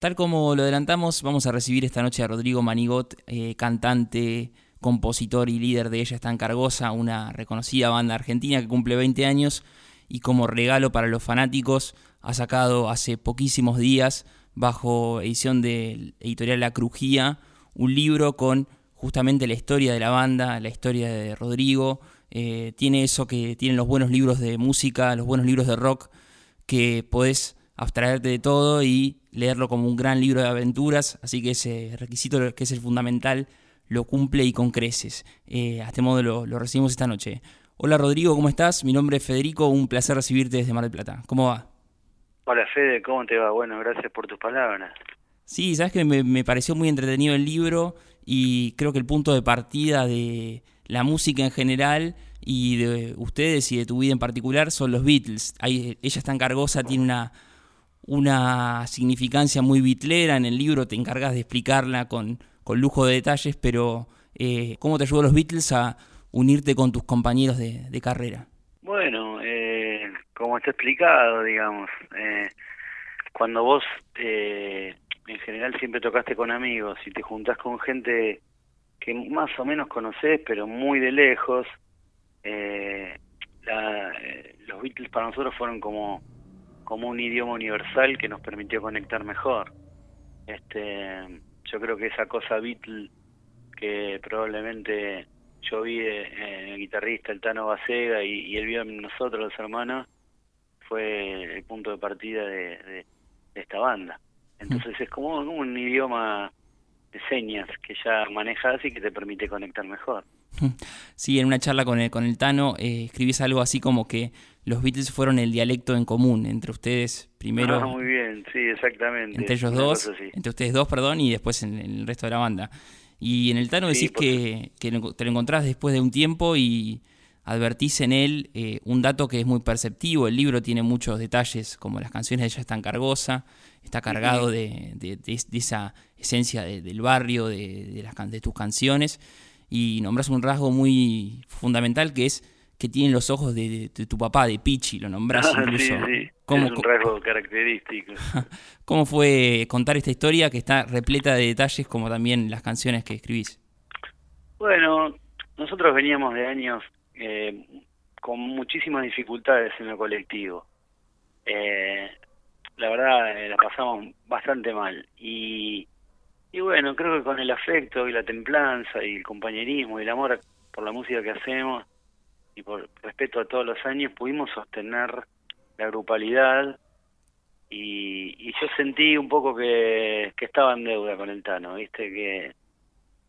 Tal como lo adelantamos, vamos a recibir esta noche a Rodrigo Manigot, eh, cantante, compositor y líder de Ella está en Cargosa, una reconocida banda argentina que cumple 20 años y como regalo para los fanáticos ha sacado hace poquísimos días, bajo edición de editorial La Crujía, un libro con justamente la historia de la banda, la historia de Rodrigo. Eh, tiene eso que tienen los buenos libros de música, los buenos libros de rock, que podés abstraerte de todo y leerlo como un gran libro de aventuras, así que ese requisito que es el fundamental lo cumple y con creces. Eh, a este modo lo, recibimos esta noche. Hola Rodrigo, ¿cómo estás? Mi nombre es Federico, un placer recibirte desde Mar del Plata. ¿Cómo va? Hola Fede, ¿cómo te va? Bueno, gracias por tus palabras. Sí, sabes que me, me pareció muy entretenido el libro y creo que el punto de partida de la música en general y de ustedes y de tu vida en particular son los Beatles. ella está en Cargosa, tiene una una significancia muy bitlera en el libro, te encargas de explicarla con, con lujo de detalles, pero eh, ¿cómo te ayudó los Beatles a unirte con tus compañeros de, carrera? Bueno, eh, como está explicado, digamos, eh, cuando vos eh, en general siempre tocaste con amigos y te juntás con gente que más o menos conoces, pero muy de lejos, los Beatles para nosotros fueron como como un idioma universal que nos permitió conectar mejor. Este, yo creo que esa cosa Beatle que probablemente yo vi en el guitarrista el Tano Basega y, él vio en nosotros los hermanos fue el punto de partida de, esta banda. Entonces es como un idioma de señas que ya manejas y que te permite conectar mejor. Sí, en una charla con el, con el Tano eh, escribís algo así como que los Beatles fueron el dialecto en común entre ustedes primero. Ah, muy bien, sí, exactamente. Entre ellos dos, entre ustedes dos, perdón, y después en, el resto de la banda. Y en el Tano decís que, que, te lo encontrás después de un tiempo y advertís en él eh, un dato que es muy perceptivo. El libro tiene muchos detalles, como las canciones de ella están cargosa, está cargado de, de, esa esencia del barrio, de, las, de tus canciones y nombras un rasgo muy fundamental que es que tienen los ojos de, tu papá, de Pichi, lo nombras ah, incluso. Sí, sí. es un rasgo característico. ¿Cómo fue contar esta historia que está repleta de detalles como también las canciones que escribís? Bueno, nosotros veníamos de años eh, con muchísimas dificultades en el colectivo. Eh, la verdad, eh, la pasamos bastante mal. Y y bueno, creo que con el afecto y la templanza y el compañerismo y el amor por la música que hacemos y por respeto a todos los años pudimos sostener la grupalidad y, yo sentí un poco que, estaba en deuda con el Tano, viste que,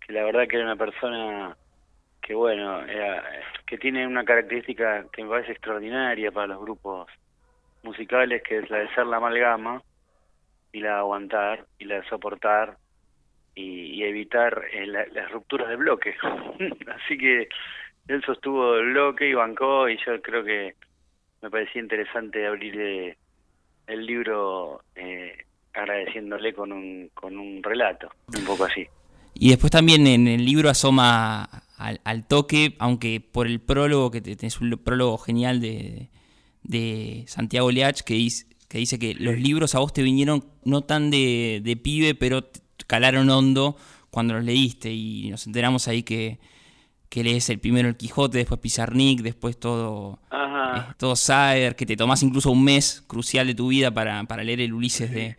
que la verdad que era una persona que bueno, que tiene una característica que me parece extraordinaria para los grupos musicales, que es la de ser la amalgama y la de aguantar y la de soportar y, evitar eh, las rupturas de bloque. Así que él sostuvo el bloque y bancó y yo creo que me parecía interesante abrir eh, el libro eh, agradeciéndole con un, con un relato, un poco así. Y después también en el libro asoma al, toque, aunque por el prólogo, que tenés un prólogo genial de, de Santiago Leach, que dice, que dice que los libros a vos te vinieron no tan de, de pibe, pero calaron hondo cuando los leíste y nos enteramos ahí que, que lees el primero el Quijote, después Pizarnik, después todo, eh, todo Saer, que te tomás incluso un mes crucial de tu vida para, para leer el Ulises de,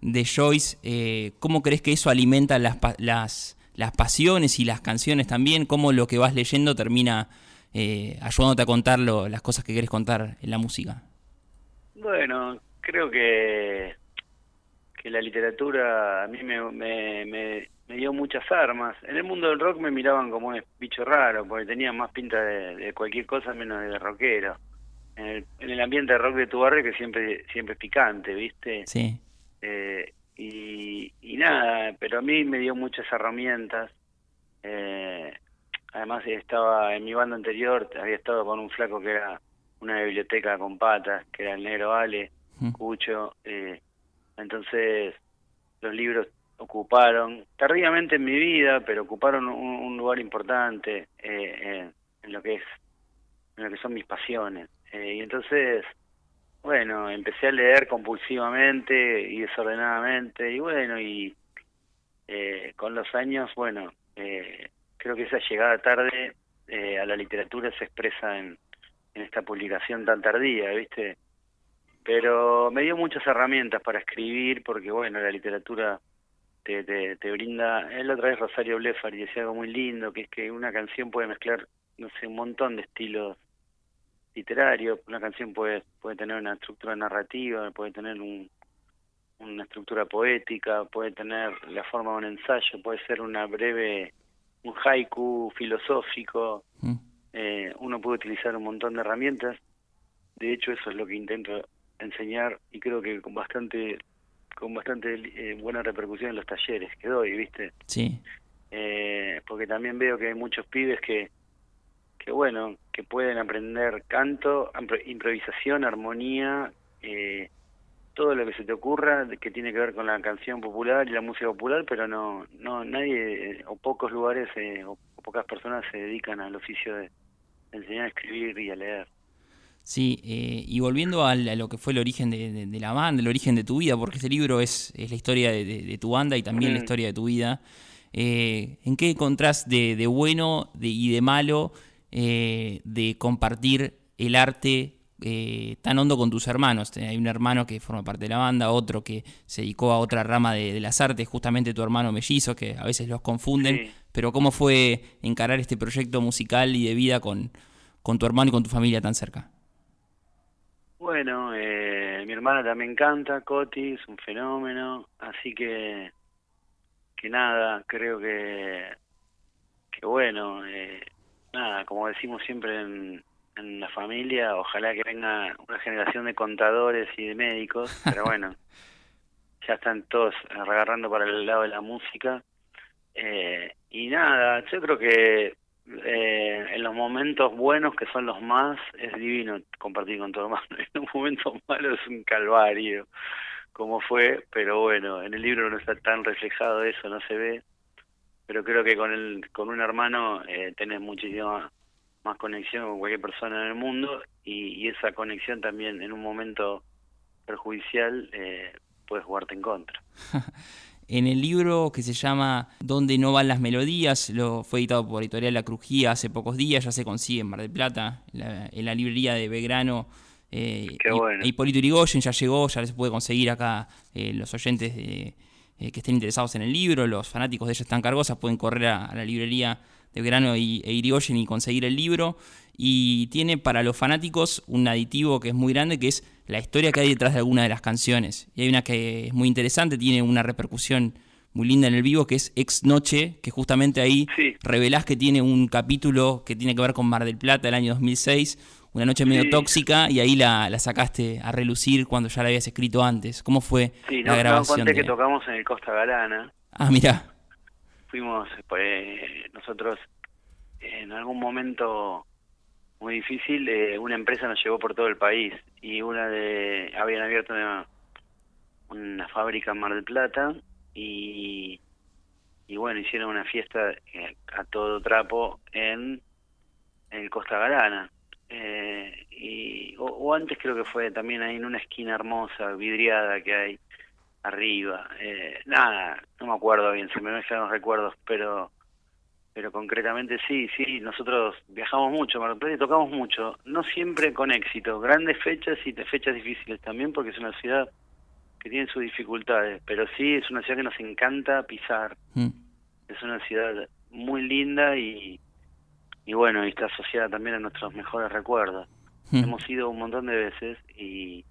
de Joyce. Eh, ¿Cómo crees que eso alimenta las, las, las pasiones y las canciones también? ¿Cómo lo que vas leyendo termina eh, ayudándote a contar las cosas que quieres contar en la música? Bueno, creo que que la literatura a mí me, me, me, dio muchas armas. En el mundo del rock me miraban como un bicho raro, porque tenía más pinta de, cualquier cosa menos de rockero. En el, en el, ambiente de rock de tu barrio que siempre siempre es picante, ¿viste? Sí. Eh, y, y nada, pero a mí me dio muchas herramientas. Eh, además estaba en mi banda anterior, había estado con un flaco que era una biblioteca con patas, que era el negro Ale, Cucho, eh, entonces los libros ocuparon, tardíamente en mi vida, pero ocuparon un, lugar importante eh, en, lo que es, en lo que son mis pasiones. Eh, y entonces bueno, empecé a leer compulsivamente y desordenadamente y bueno, y eh, con los años, bueno, eh, creo que esa llegada tarde eh, a la literatura se expresa en, en esta publicación tan tardía, ¿viste? Pero me dio muchas herramientas para escribir porque, bueno, la literatura te, te, te brinda... Él otra vez Rosario Blefari decía algo muy lindo, que es que una canción puede mezclar, no sé, un montón de estilos literario, una canción puede, puede tener una estructura narrativa, puede tener un, una estructura poética, puede tener la forma de un ensayo, puede ser una breve, un haiku filosófico, mm. eh, uno puede utilizar un montón de herramientas, de hecho eso es lo que intento enseñar y creo que con bastante con bastante eh, buena repercusión en los talleres que doy, ¿viste? Sí. Eh, porque también veo que hay muchos pibes que que bueno, que pueden aprender canto, improvisación, armonía, eh, todo lo que se te ocurra que tiene que ver con la canción popular y la música popular, pero no, no nadie o pocos lugares eh, o pocas personas se dedican al oficio de, enseñar a escribir y a leer. Sí, eh, y volviendo a, lo que fue el origen de, la banda, el origen de tu vida, porque este libro es, es la historia de, tu banda y también la historia de tu vida, ¿en qué encontrás de, bueno y de malo eh, de compartir el arte eh, tan hondo con tus hermanos. Hay un hermano que forma parte de la banda, otro que se dedicó a otra rama de, las artes, justamente tu hermano mellizo, que a veces los confunden. Pero ¿cómo fue encarar este proyecto musical y de vida con, con tu hermano y con tu familia tan cerca? Bueno, eh, mi hermana también canta, Coti, es un fenómeno, así que, que nada, creo que, que bueno, eh, nada, como decimos siempre en, la familia, ojalá que venga una generación de contadores y de médicos, pero bueno, ya están todos agarrando para el lado de la música. Eh, y nada, yo creo que eh, en los momentos buenos, que son los más, es divino compartir con tu hermano. En los momentos malos es un calvario, como fue, pero bueno, en el libro no está tan reflejado eso, no se ve pero creo que con el con un hermano eh, tenés muchísima más conexión con cualquier persona en el mundo y, esa conexión también en un momento perjudicial eh, puede jugarte en contra. en el libro que se llama Donde no van las melodías, lo fue editado por Editorial La Crujía hace pocos días, ya se consigue en Mar del Plata, en la librería de Belgrano. Eh, Qué bueno. Hipólito Yrigoyen ya llegó, ya se puede conseguir acá eh, los oyentes de eh, que estén interesados en el libro, los fanáticos de ella están cargosas, pueden correr a, la librería de Grano y, e Irigoyen y conseguir el libro. Y tiene para los fanáticos un aditivo que es muy grande, que es la historia que hay detrás de alguna de las canciones. Y hay una que es muy interesante, tiene una repercusión muy linda en el vivo, que es Ex Noche, que justamente ahí revelás que tiene un capítulo que tiene que ver con Mar del Plata del año 2006, una noche medio tóxica y ahí la, la, sacaste a relucir cuando ya la habías escrito antes. ¿Cómo fue la grabación? conté que tocamos en el Costa Galana. Ah, mira. Fuimos, pues, nosotros en algún momento muy difícil, eh, una empresa nos llevó por todo el país y una de habían abierto una, fábrica en Mar del Plata y, y bueno, hicieron una fiesta eh, a todo trapo en, en Costa Galana. Eh, y, o, antes creo que fue también ahí en una esquina hermosa, vidriada que hay arriba. Eh, nada, no me acuerdo bien, se me mezclan los recuerdos, pero pero concretamente sí, sí, nosotros viajamos mucho, Mar y tocamos mucho, no siempre con éxito, grandes fechas y fechas difíciles también porque es una ciudad que tiene sus dificultades, pero sí es una ciudad que nos encanta pisar. Mm. Es una ciudad muy linda y, y bueno, y está asociada también a nuestros mejores recuerdos. Hmm. Hemos ido un montón de veces y,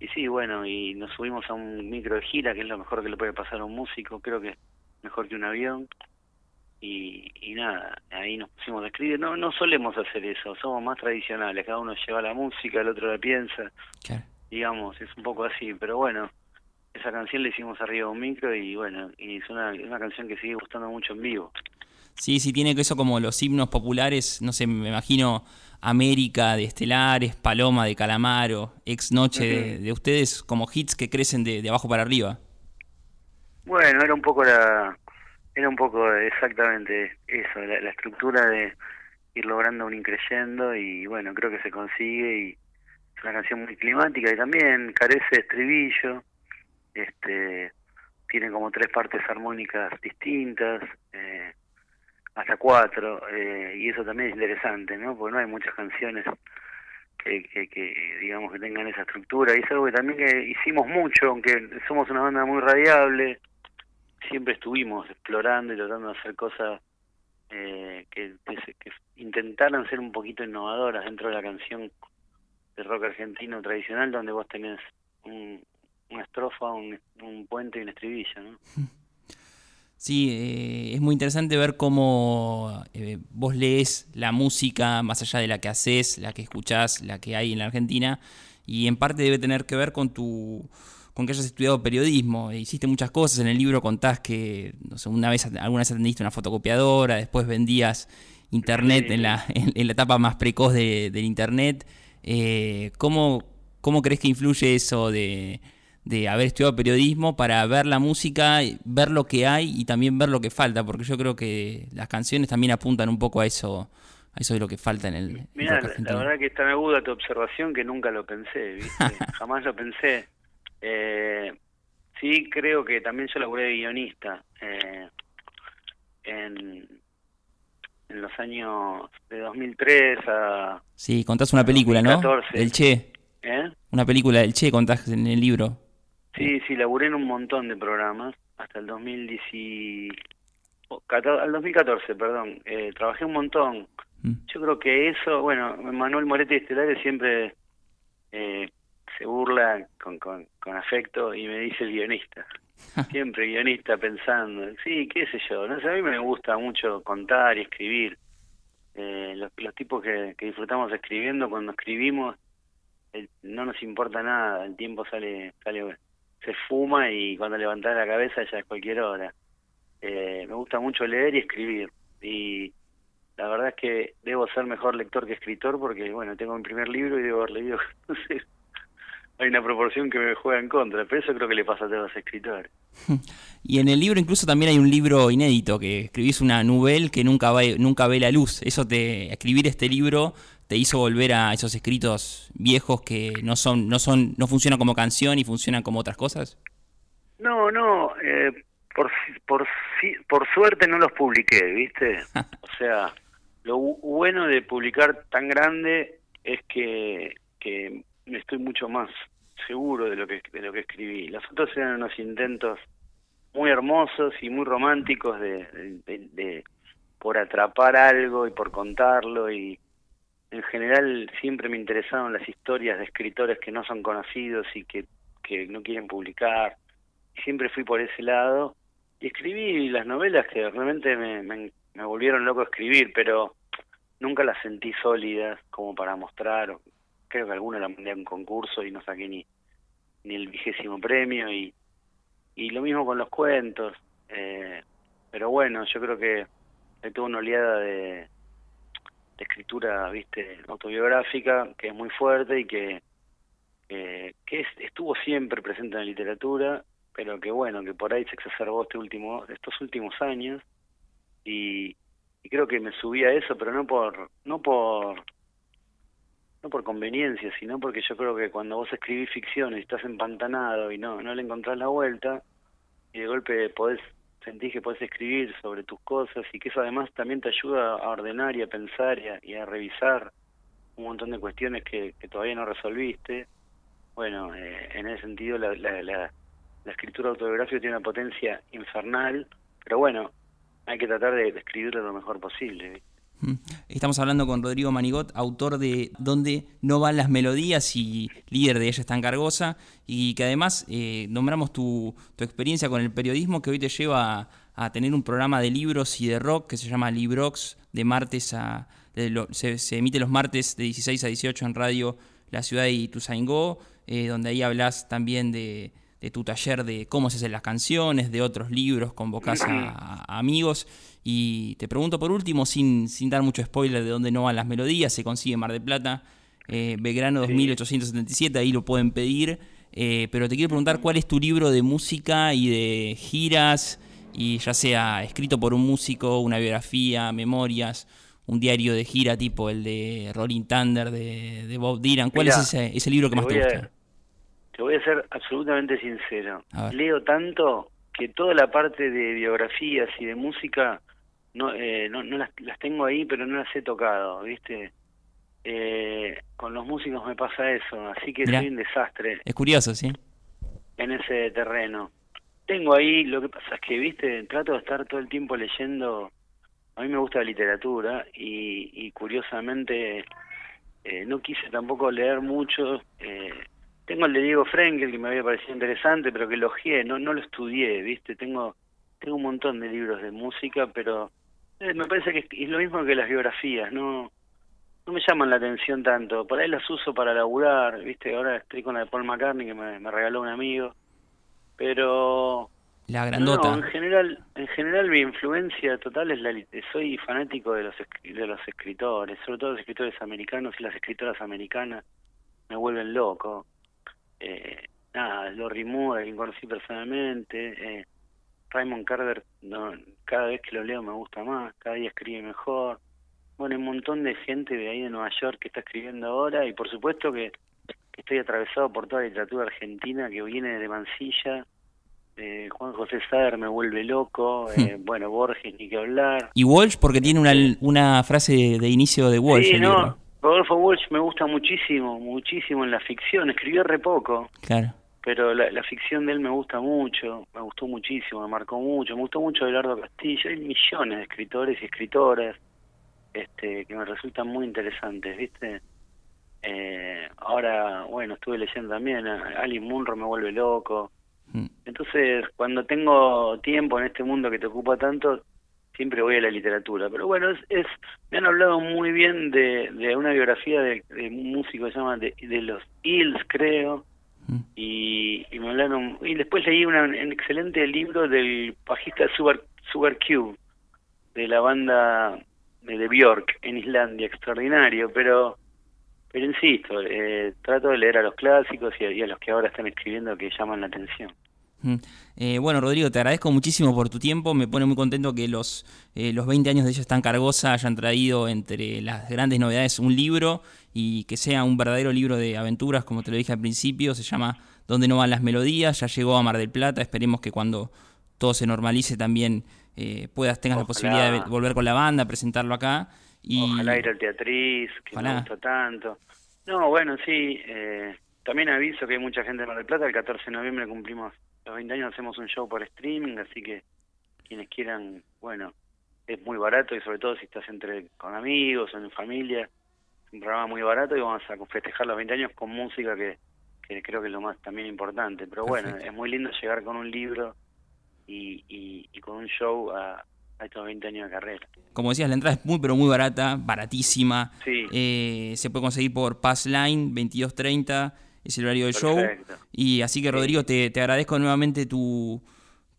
y sí, bueno, y nos subimos a un micro de gira, que es lo mejor que le puede pasar a un músico, creo que es mejor que un avión. Y, y nada, ahí nos pusimos a escribir. No, no solemos hacer eso, somos más tradicionales, cada uno lleva la música, el otro la piensa. Digamos, es un poco así, pero bueno, esa canción la hicimos arriba de un micro y bueno, y es una, una canción que sigue gustando mucho en vivo. Sí, sí, tiene eso como los himnos populares, no sé, me imagino América de Estelares, Paloma de Calamaro, Ex Noche de, ustedes, como hits que crecen de, abajo para arriba. Bueno, era un poco la, era un poco exactamente eso, la, estructura de ir logrando un increyendo y bueno, creo que se consigue y una canción muy climática y también carece de estribillo, este, tiene como tres partes armónicas distintas, eh, hasta cuatro, eh, y eso también es interesante, ¿no? Porque no hay muchas canciones que, que, digamos que tengan esa estructura, y es algo que también que hicimos mucho, aunque somos una banda muy radiable, siempre estuvimos explorando y tratando de hacer cosas eh, que, que, intentaran ser un poquito innovadoras dentro de la canción de rock argentino tradicional, donde vos tenés una estrofa, un, puente y un estribillo, ¿no? Sí, eh, es muy interesante ver cómo eh, vos lees la música más allá de la que haces, la que escuchás, la que hay en la Argentina, y en parte debe tener que ver con tu con que hayas estudiado periodismo, hiciste muchas cosas, en el libro contás que no sé, una vez alguna vez atendiste una fotocopiadora, después vendías internet en, la, en, la etapa más precoz de, del internet. Eh, ¿cómo, ¿Cómo crees que influye eso de, de haber estudiado periodismo para ver la música, ver lo que hay y también ver lo que falta, porque yo creo que las canciones también apuntan un poco a eso, a eso de lo que falta en el. Mira, la, verdad que está tan aguda tu observación que nunca lo pensé, ¿viste? jamás lo pensé. Eh, sí, creo que también yo laburé de guionista eh, en, en los años de 2003 a. Sí, contás una película, ¿no? El Che. ¿Eh? Una película del Che contás en el libro. Sí, sí, laburé en un montón de programas hasta el 2010, al 2014, perdón. Eh, trabajé un montón. Mm. Yo creo que eso, bueno, Manuel Moretti Estelares siempre eh, se burla con, con, con, afecto y me dice el guionista. Siempre guionista pensando, sí, qué sé yo. No sé, a mí me gusta mucho contar y escribir. Eh, los, los tipos que, que disfrutamos escribiendo, cuando escribimos, no nos importa nada, el tiempo sale, sale se fuma y cuando levantás la cabeza ya es cualquier hora. Eh, me gusta mucho leer y escribir y la verdad es que debo ser mejor lector que escritor porque, bueno, tengo mi primer libro y debo haber leído, hay una proporción que me juega en contra, pero eso creo que le pasa a todos los escritores. Y en el libro incluso también hay un libro inédito, que escribís una novela que nunca, va, nunca ve la luz. Eso te, escribir este libro te hizo volver a esos escritos viejos que no son, no son, no funcionan como canción y funcionan como otras cosas. No, no, eh, por, por, por suerte no los publiqué, ¿viste? o sea, lo bueno de publicar tan grande es que, que estoy mucho más seguro de lo que de lo que escribí. Los otros eran unos intentos muy hermosos y muy románticos de, de, por atrapar algo y por contarlo y en general siempre me interesaron las historias de escritores que no son conocidos y que, que no quieren publicar. Siempre fui por ese lado y escribí las novelas que realmente me, me, me volvieron loco a escribir, pero nunca las sentí sólidas como para mostrar creo que alguna la mandé a un concurso y no saqué ni, ni el vigésimo premio y, y lo mismo con los cuentos. Eh, pero bueno, yo creo que tuvo una oleada de, viste, autobiográfica que es muy fuerte y que, que estuvo siempre presente en la literatura, pero que bueno, que por ahí se exacerbó este último, estos últimos años. Y, y creo que me subí a eso, pero no por, no por no por conveniencia, sino porque yo creo que cuando vos escribís ficción y estás empantanado y no, no le encontrás la vuelta, y de golpe podés sentir que podés escribir sobre tus cosas y que eso además también te ayuda a ordenar y a pensar y a, revisar un montón de cuestiones que, todavía no resolviste. Bueno, eh, en ese sentido la, la, la, la, escritura autobiográfica tiene una potencia infernal, pero bueno, hay que tratar de, de escribirlo lo mejor posible. Estamos hablando con Rodrigo Manigot, autor de Donde no van las melodías y líder de Ella está en Cargosa, y que además eh, nombramos tu, tu, experiencia con el periodismo que hoy te lleva a, tener un programa de libros y de rock que se llama Librox, de martes a... se, emite los martes de 16 a 18 en radio La Ciudad de Ituzaingó, eh, donde ahí hablas también de, de tu taller de cómo se hacen las canciones, de otros libros, convocás a, amigos. Y te pregunto por último, sin, sin dar mucho spoiler de dónde no van las melodías, se consigue Mar de Plata, eh, Belgrano 2877, ahí lo pueden pedir. Eh, pero te quiero preguntar cuál es tu libro de música y de giras, y ya sea escrito por un músico, una biografía, memorias, un diario de gira tipo el de Rolling Thunder, de, Bob Dylan. ¿Cuál es ese, ese, libro que más te gusta? Te voy a ser absolutamente sincero. Leo tanto que toda la parte de biografías y de música no, eh, no, no las, las, tengo ahí, pero no las he tocado, ¿viste? Eh, con los músicos me pasa eso, así que soy un desastre. Es curioso, ¿sí? En ese terreno. Tengo ahí, lo que pasa es que, ¿viste? Trato de estar todo el tiempo leyendo. A mí me gusta la literatura y, y curiosamente eh, no quise tampoco leer mucho. Eh, tengo el de Diego Frenkel que me había parecido interesante, pero que elogié, no, no lo estudié, ¿viste? Tengo tengo un montón de libros de música, pero eh, me parece que es lo mismo que las biografías, no no me llaman la atención tanto. Por ahí las uso para laburar, ¿viste? Ahora estoy con la de Paul McCartney que me, regaló un amigo. Pero la grandota. No, en general, en general mi influencia total es la soy fanático de los de los escritores, sobre todo los escritores americanos y las escritoras americanas me vuelven loco eh, nada, Lori Moore, a quien conocí personalmente, eh, Raymond Carver, no, cada vez que lo leo me gusta más, cada día escribe mejor. Bueno, un montón de gente de ahí de Nueva York que está escribiendo ahora y por supuesto que, estoy atravesado por toda la literatura argentina que viene de Mansilla. Eh, Juan José Sader me vuelve loco, eh, hmm. bueno, Borges ni que hablar. Y Walsh porque tiene una, una frase de inicio de Walsh. Sí, no, Rodolfo Walsh me gusta muchísimo, muchísimo en la ficción, escribió re poco. Claro. Pero la, ficción de él me gusta mucho, me gustó muchísimo, me marcó mucho, me gustó mucho Eduardo Castillo, hay millones de escritores y escritoras este, que me resultan muy interesantes, ¿viste? Eh, ahora, bueno, estuve leyendo también, Alice Munro me vuelve loco. Mm. Entonces, cuando tengo tiempo en este mundo que te ocupa tanto, siempre voy a la literatura. Pero bueno, es, me han hablado muy bien de, de una biografía de, un músico que se llama de, los Hills, creo, mm. y, y, me hablaron, y después leí un excelente libro del bajista Sugar, Sugar Cube, de la banda de Bjork en Islandia, extraordinario, pero pero insisto, eh, trato de leer a los clásicos y a los que ahora están escribiendo que llaman la atención. Eh, bueno, Rodrigo, te agradezco muchísimo por tu tiempo. Me pone muy contento que los, eh, los 20 años de ella tan cargosa hayan traído entre las grandes novedades un libro y que sea un verdadero libro de aventuras, como te lo dije al principio. Se llama ¿Dónde no van las melodías? Ya llegó a Mar del Plata. Esperemos que cuando todo se normalice también eh, puedas, tengas la posibilidad de volver con la banda, presentarlo acá. Y... Ojalá ir al teatriz, que me gusta tanto. No, bueno, sí. también aviso que hay mucha gente en Mar del Plata. El 14 de noviembre cumplimos los 20 años hacemos un show por streaming, así que quienes quieran, bueno, es muy barato y sobre todo si estás entre con amigos o en familia, es un programa muy barato y vamos a festejar los 20 años con música que, que creo que es lo más también importante. Pero bueno, es muy lindo llegar con un libro y, y, con un show a, estos 20 años de carrera. Como decías, la entrada es muy pero muy barata, baratísima. Sí. Eh, se puede conseguir por Passline 2230 es el horario del show. Y así que Rodrigo, te, te agradezco nuevamente tu,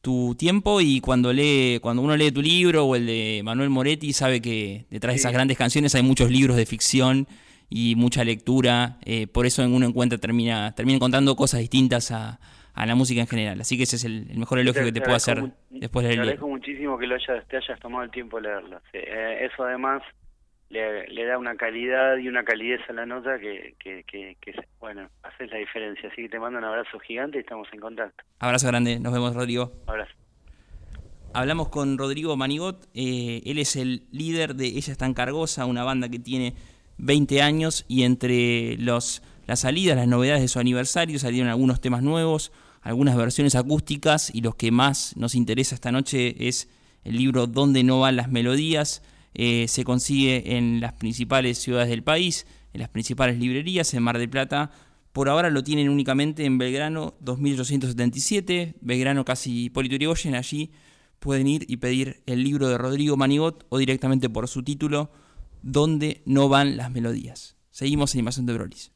tu tiempo y cuando lee, cuando uno lee tu libro o el de Manuel Moretti, sabe que detrás de esas grandes canciones hay muchos libros de ficción y mucha lectura. Eh, por eso en uno encuentra termina, termina encontrando cosas distintas a, a la música en general. Así que ese es el, mejor elogio que te, puedo hacer después de leerlo. Te agradezco muchísimo que lo hayas, te hayas tomado el tiempo de leerlo. Eh, eso además le, da una calidad y una calidez a la nota que, que, que, bueno, haces la diferencia. Así que te mando un abrazo gigante y estamos en contacto. Abrazo grande, nos vemos Rodrigo. Abrazo. Hablamos con Rodrigo Manigot, eh, él es el líder de Ella está en Cargosa, una banda que tiene 20 años y entre los, las salidas, las novedades de su aniversario salieron algunos temas nuevos, algunas versiones acústicas y los que más nos interesa esta noche es el libro Dónde no van las melodías, eh, se consigue en las principales ciudades del país, en las principales librerías, en Mar del Plata. Por ahora lo tienen únicamente en Belgrano 2877, Belgrano casi Hipólito Yrigoyen. Allí pueden ir y pedir el libro de Rodrigo Manigot o directamente por su título, Donde no van las melodías. Seguimos en Invasión de Brolis.